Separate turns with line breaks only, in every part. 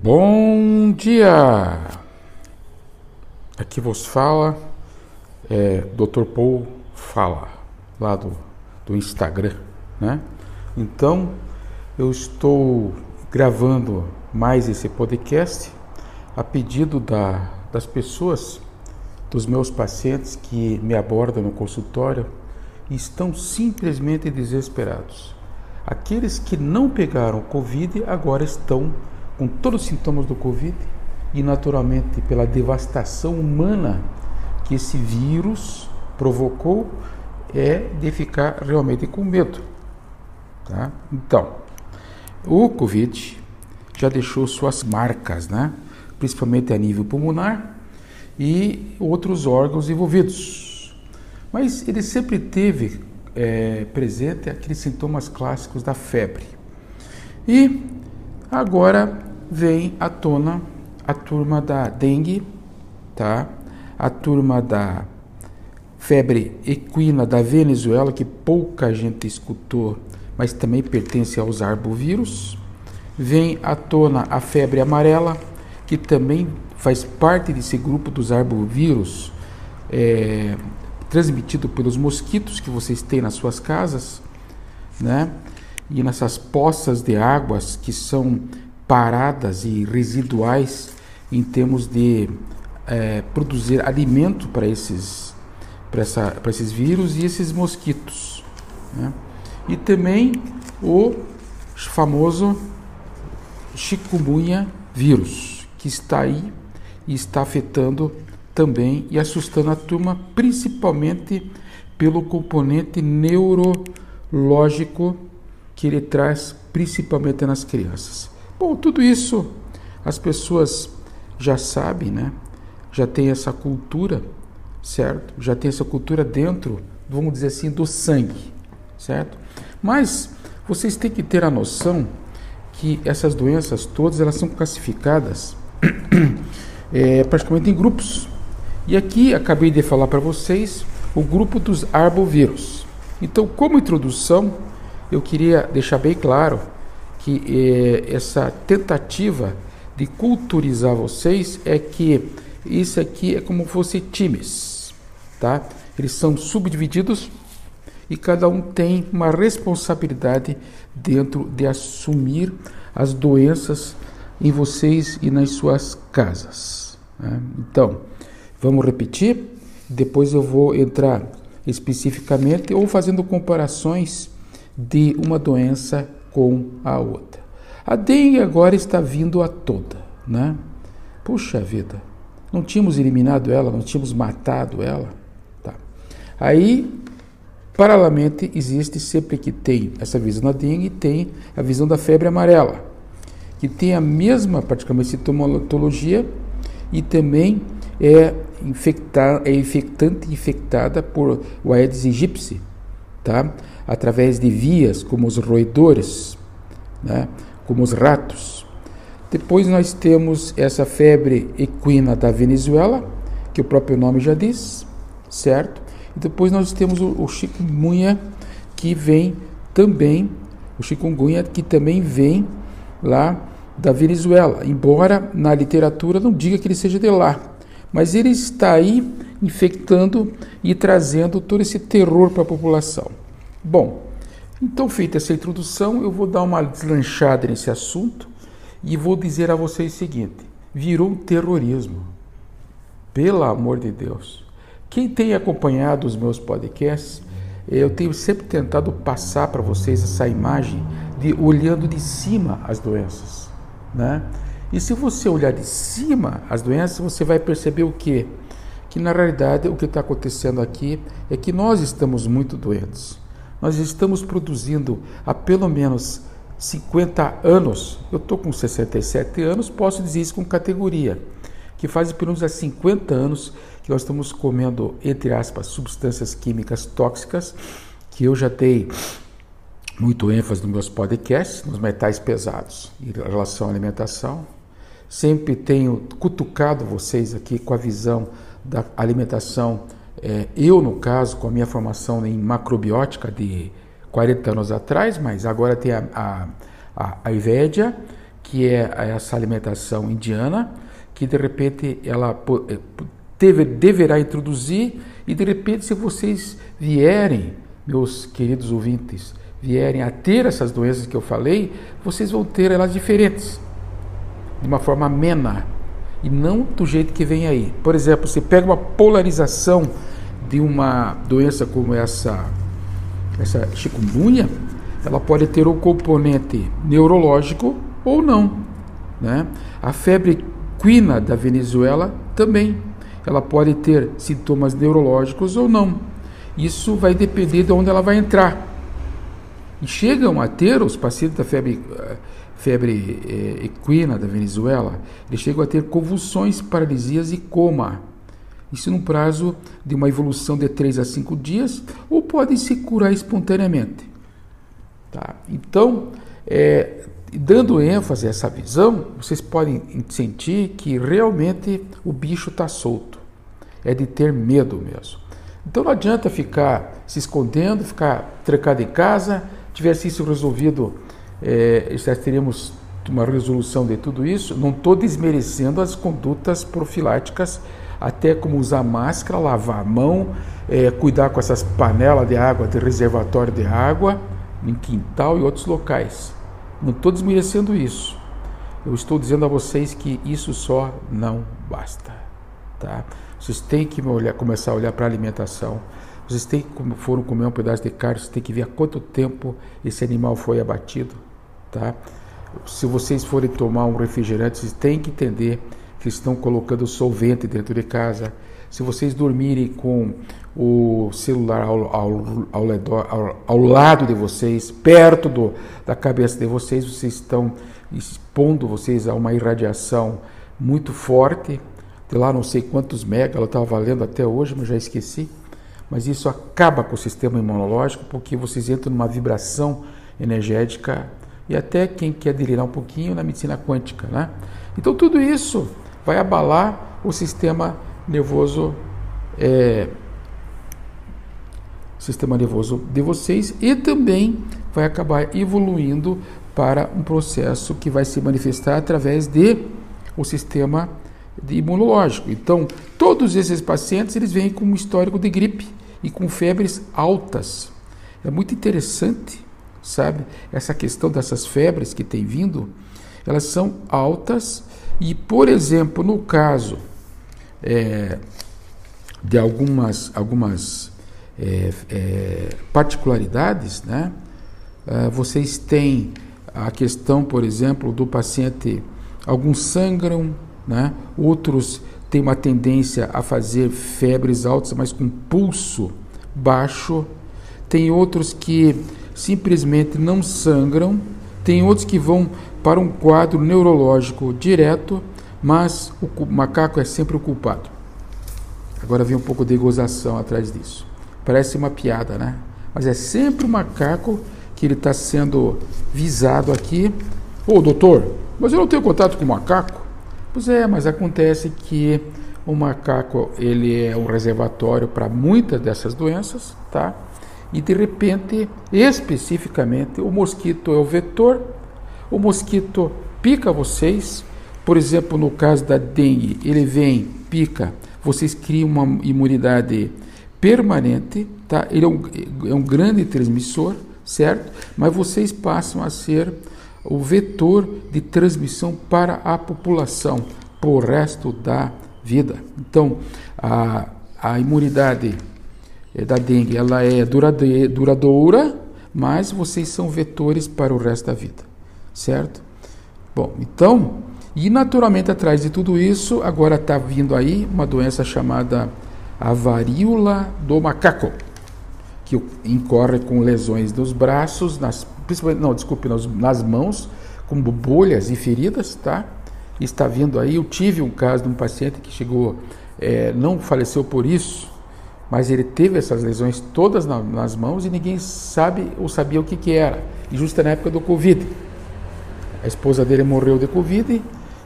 Bom dia! Aqui vos fala é Dr. Paul Fala, lá do, do Instagram, né? Então, eu estou gravando mais esse podcast a pedido da, das pessoas, dos meus pacientes que me abordam no consultório e estão simplesmente desesperados. Aqueles que não pegaram Covid agora estão com todos os sintomas do Covid e, naturalmente, pela devastação humana que esse vírus provocou, é de ficar realmente com medo. Tá? Então, o Covid já deixou suas marcas, né? principalmente a nível pulmonar e outros órgãos envolvidos. Mas ele sempre teve é, presente aqueles sintomas clássicos da febre. E agora vem à tona a turma da dengue, tá? A turma da febre equina da Venezuela, que pouca gente escutou, mas também pertence aos arbovírus. Vem à tona a febre amarela, que também faz parte desse grupo dos arbovírus, é, transmitido pelos mosquitos que vocês têm nas suas casas, né? E nessas poças de águas que são paradas e residuais em termos de é, produzir alimento para esses, essa, esses vírus e esses mosquitos. Né? E também o famoso chikungunya vírus, que está aí e está afetando também e assustando a turma, principalmente pelo componente neurológico que ele traz principalmente nas crianças. Bom, tudo isso as pessoas já sabem, né? Já tem essa cultura, certo? Já tem essa cultura dentro, vamos dizer assim, do sangue, certo? Mas vocês têm que ter a noção que essas doenças todas elas são classificadas é, praticamente em grupos. E aqui acabei de falar para vocês o grupo dos arbovírus. Então, como introdução, eu queria deixar bem claro que eh, essa tentativa de culturizar vocês é que isso aqui é como fosse times, tá? Eles são subdivididos e cada um tem uma responsabilidade dentro de assumir as doenças em vocês e nas suas casas. Né? Então, vamos repetir. Depois eu vou entrar especificamente ou fazendo comparações de uma doença com a outra. A dengue agora está vindo a toda, né? Puxa vida, não tínhamos eliminado ela, não tínhamos matado ela. Tá. Aí, paralelamente, existe sempre que tem essa visão da dengue, tem a visão da febre amarela, que tem a mesma praticamente sintomatologia e também é, infectar, é infectante infectada por o Aedes aegypti, tá? através de vias como os roedores, né? como os ratos. Depois nós temos essa febre equina da Venezuela, que o próprio nome já diz, certo? E depois nós temos o, o chikungunya, que vem também, o chikungunya que também vem lá da Venezuela, embora na literatura não diga que ele seja de lá, mas ele está aí infectando e trazendo todo esse terror para a população. Bom, então feita essa introdução, eu vou dar uma deslanchada nesse assunto e vou dizer a vocês o seguinte: virou um terrorismo. Pelo amor de Deus. Quem tem acompanhado os meus podcasts, eu tenho sempre tentado passar para vocês essa imagem de olhando de cima as doenças, né? E se você olhar de cima as doenças, você vai perceber o quê? Que na realidade o que está acontecendo aqui é que nós estamos muito doentes. Nós estamos produzindo há pelo menos 50 anos, eu estou com 67 anos, posso dizer isso com categoria, que faz pelo menos há 50 anos que nós estamos comendo, entre aspas, substâncias químicas tóxicas, que eu já dei muito ênfase nos meus podcasts, nos metais pesados em relação à alimentação. Sempre tenho cutucado vocês aqui com a visão da alimentação é, eu, no caso, com a minha formação em macrobiótica de 40 anos atrás, mas agora tem a, a, a, que é essa alimentação indiana, que de repente ela deve, deverá introduzir, e de repente, se vocês vierem, meus queridos ouvintes, vierem a ter essas doenças que eu falei, vocês vão ter elas diferentes, de uma forma amena, e não do jeito que vem aí. Por exemplo, você pega uma polarização de uma doença como essa, essa chikungunya, ela pode ter um componente neurológico ou não. Né? A febre quina da Venezuela também. Ela pode ter sintomas neurológicos ou não. Isso vai depender de onde ela vai entrar. E chegam a ter os pacientes da febre, eh, febre eh, equina da Venezuela, eles chegam a ter convulsões, paralisias e coma. Isso num prazo de uma evolução de 3 a 5 dias, ou podem se curar espontaneamente. Tá? Então, é, dando ênfase a essa visão, vocês podem sentir que realmente o bicho está solto. É de ter medo mesmo. Então não adianta ficar se escondendo, ficar trancado em casa. Tivesse isso resolvido, é, já teríamos uma resolução de tudo isso. Não estou desmerecendo as condutas profiláticas, até como usar máscara, lavar a mão, é, cuidar com essas panelas de água, de reservatório de água, em quintal e outros locais. Não estou desmerecendo isso. Eu estou dizendo a vocês que isso só não basta. Tá? Vocês têm que olhar, começar a olhar para a alimentação. Vocês têm como foram comer um pedaço de carne, vocês têm que ver há quanto tempo esse animal foi abatido. Tá? Se vocês forem tomar um refrigerante, vocês têm que entender que estão colocando solvente dentro de casa. Se vocês dormirem com o celular ao, ao, ao, redor, ao, ao lado de vocês, perto do, da cabeça de vocês, vocês estão expondo vocês a uma irradiação muito forte, de lá não sei quantos mega, ela estava valendo até hoje, mas já esqueci. Mas isso acaba com o sistema imunológico, porque vocês entram numa vibração energética e até quem quer delirar um pouquinho na medicina quântica, né? Então tudo isso vai abalar o sistema nervoso é, sistema nervoso de vocês e também vai acabar evoluindo para um processo que vai se manifestar através de o sistema imunológico. Então, todos esses pacientes eles vêm com um histórico de gripe e com febres altas. É muito interessante, sabe, essa questão dessas febres que tem vindo, elas são altas e, por exemplo, no caso é, de algumas, algumas é, é, particularidades, né? Uh, vocês têm a questão, por exemplo, do paciente, alguns sangram, né? outros têm uma tendência a fazer febres altas, mas com pulso baixo. Tem outros que simplesmente não sangram, tem outros que vão para um quadro neurológico direto, mas o macaco é sempre o culpado. Agora vem um pouco de gozação atrás disso. Parece uma piada, né? Mas é sempre o macaco que ele está sendo visado aqui. Ô, doutor, mas eu não tenho contato com o macaco? Pois é, mas acontece que o macaco ele é um reservatório para muitas dessas doenças, tá? E de repente, especificamente, o mosquito é o vetor. O mosquito pica vocês. Por exemplo, no caso da dengue, ele vem, pica, vocês criam uma imunidade permanente, tá? Ele é um, é um grande transmissor, certo? Mas vocês passam a ser o vetor de transmissão para a população por resto da vida. Então, a, a imunidade da dengue ela é duradoura, mas vocês são vetores para o resto da vida, certo? Bom, então, e naturalmente atrás de tudo isso, agora está vindo aí uma doença chamada a varíola do macaco, que incorre com lesões nos braços, nas, principalmente, não, desculpe, nas, nas mãos, como bolhas e feridas, tá? Está vindo aí, eu tive um caso de um paciente que chegou, é, não faleceu por isso, mas ele teve essas lesões todas na, nas mãos e ninguém sabe ou sabia o que, que era. E justo na época do Covid. A esposa dele morreu de Covid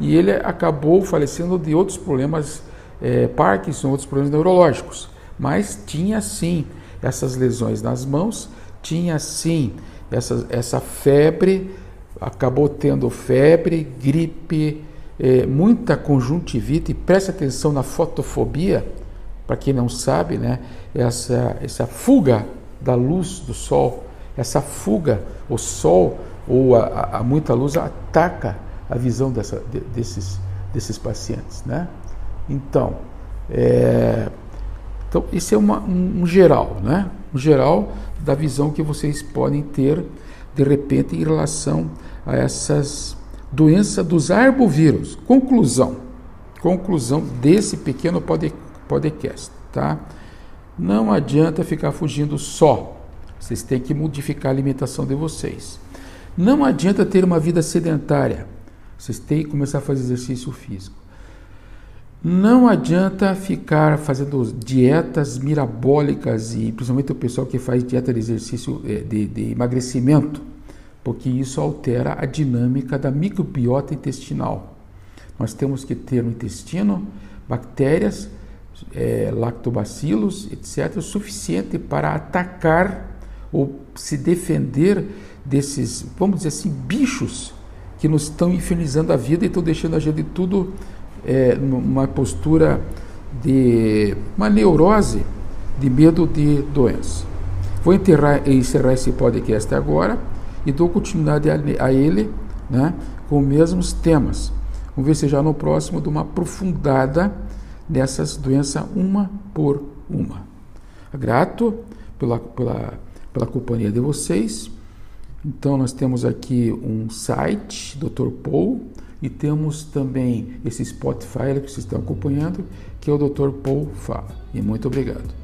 e ele acabou falecendo de outros problemas é, Parkinson, outros problemas neurológicos. Mas tinha sim essas lesões nas mãos, tinha sim essa, essa febre acabou tendo febre, gripe, é, muita conjuntivite. Preste atenção na fotofobia, para quem não sabe, né? Essa, essa fuga da luz do sol, essa fuga, o sol ou a, a muita luz ataca a visão dessa, de, desses, desses pacientes, né? Então, é, então isso é uma, um, um geral, né? Um geral da visão que vocês podem ter de repente em relação a essas doenças dos arbovírus. Conclusão, conclusão desse pequeno podcast, tá? Não adianta ficar fugindo só. Vocês têm que modificar a alimentação de vocês. Não adianta ter uma vida sedentária. Vocês têm que começar a fazer exercício físico. Não adianta ficar fazendo dietas mirabólicas e principalmente o pessoal que faz dieta de exercício eh, de, de emagrecimento, porque isso altera a dinâmica da microbiota intestinal. Nós temos que ter no intestino bactérias, é, lactobacilos, etc., o suficiente para atacar ou se defender desses, vamos dizer assim, bichos que nos estão infernizando a vida e estão deixando a gente tudo é, uma postura de uma neurose de medo de doença. Vou enterrar, encerrar esse podcast agora e dou continuidade a, a ele né, com os mesmos temas. Vamos ver se já no próximo de uma aprofundada nessas doenças uma por uma. Grato pela, pela, pela companhia de vocês. Então, nós temos aqui um site, Dr. Paul, e temos também esse Spotify que vocês estão acompanhando, que é o Dr. Paul Fala. E muito obrigado.